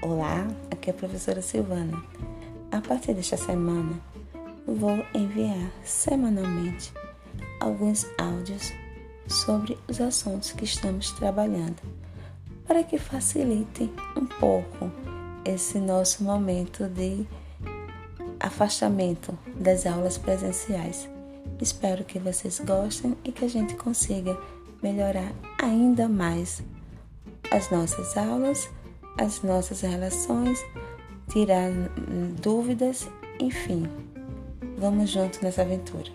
Olá, aqui é a professora Silvana. A partir desta semana, vou enviar semanalmente alguns áudios sobre os assuntos que estamos trabalhando, para que facilite um pouco esse nosso momento de afastamento das aulas presenciais. Espero que vocês gostem e que a gente consiga melhorar ainda mais as nossas aulas as nossas relações, tirar dúvidas, enfim. Vamos juntos nessa aventura.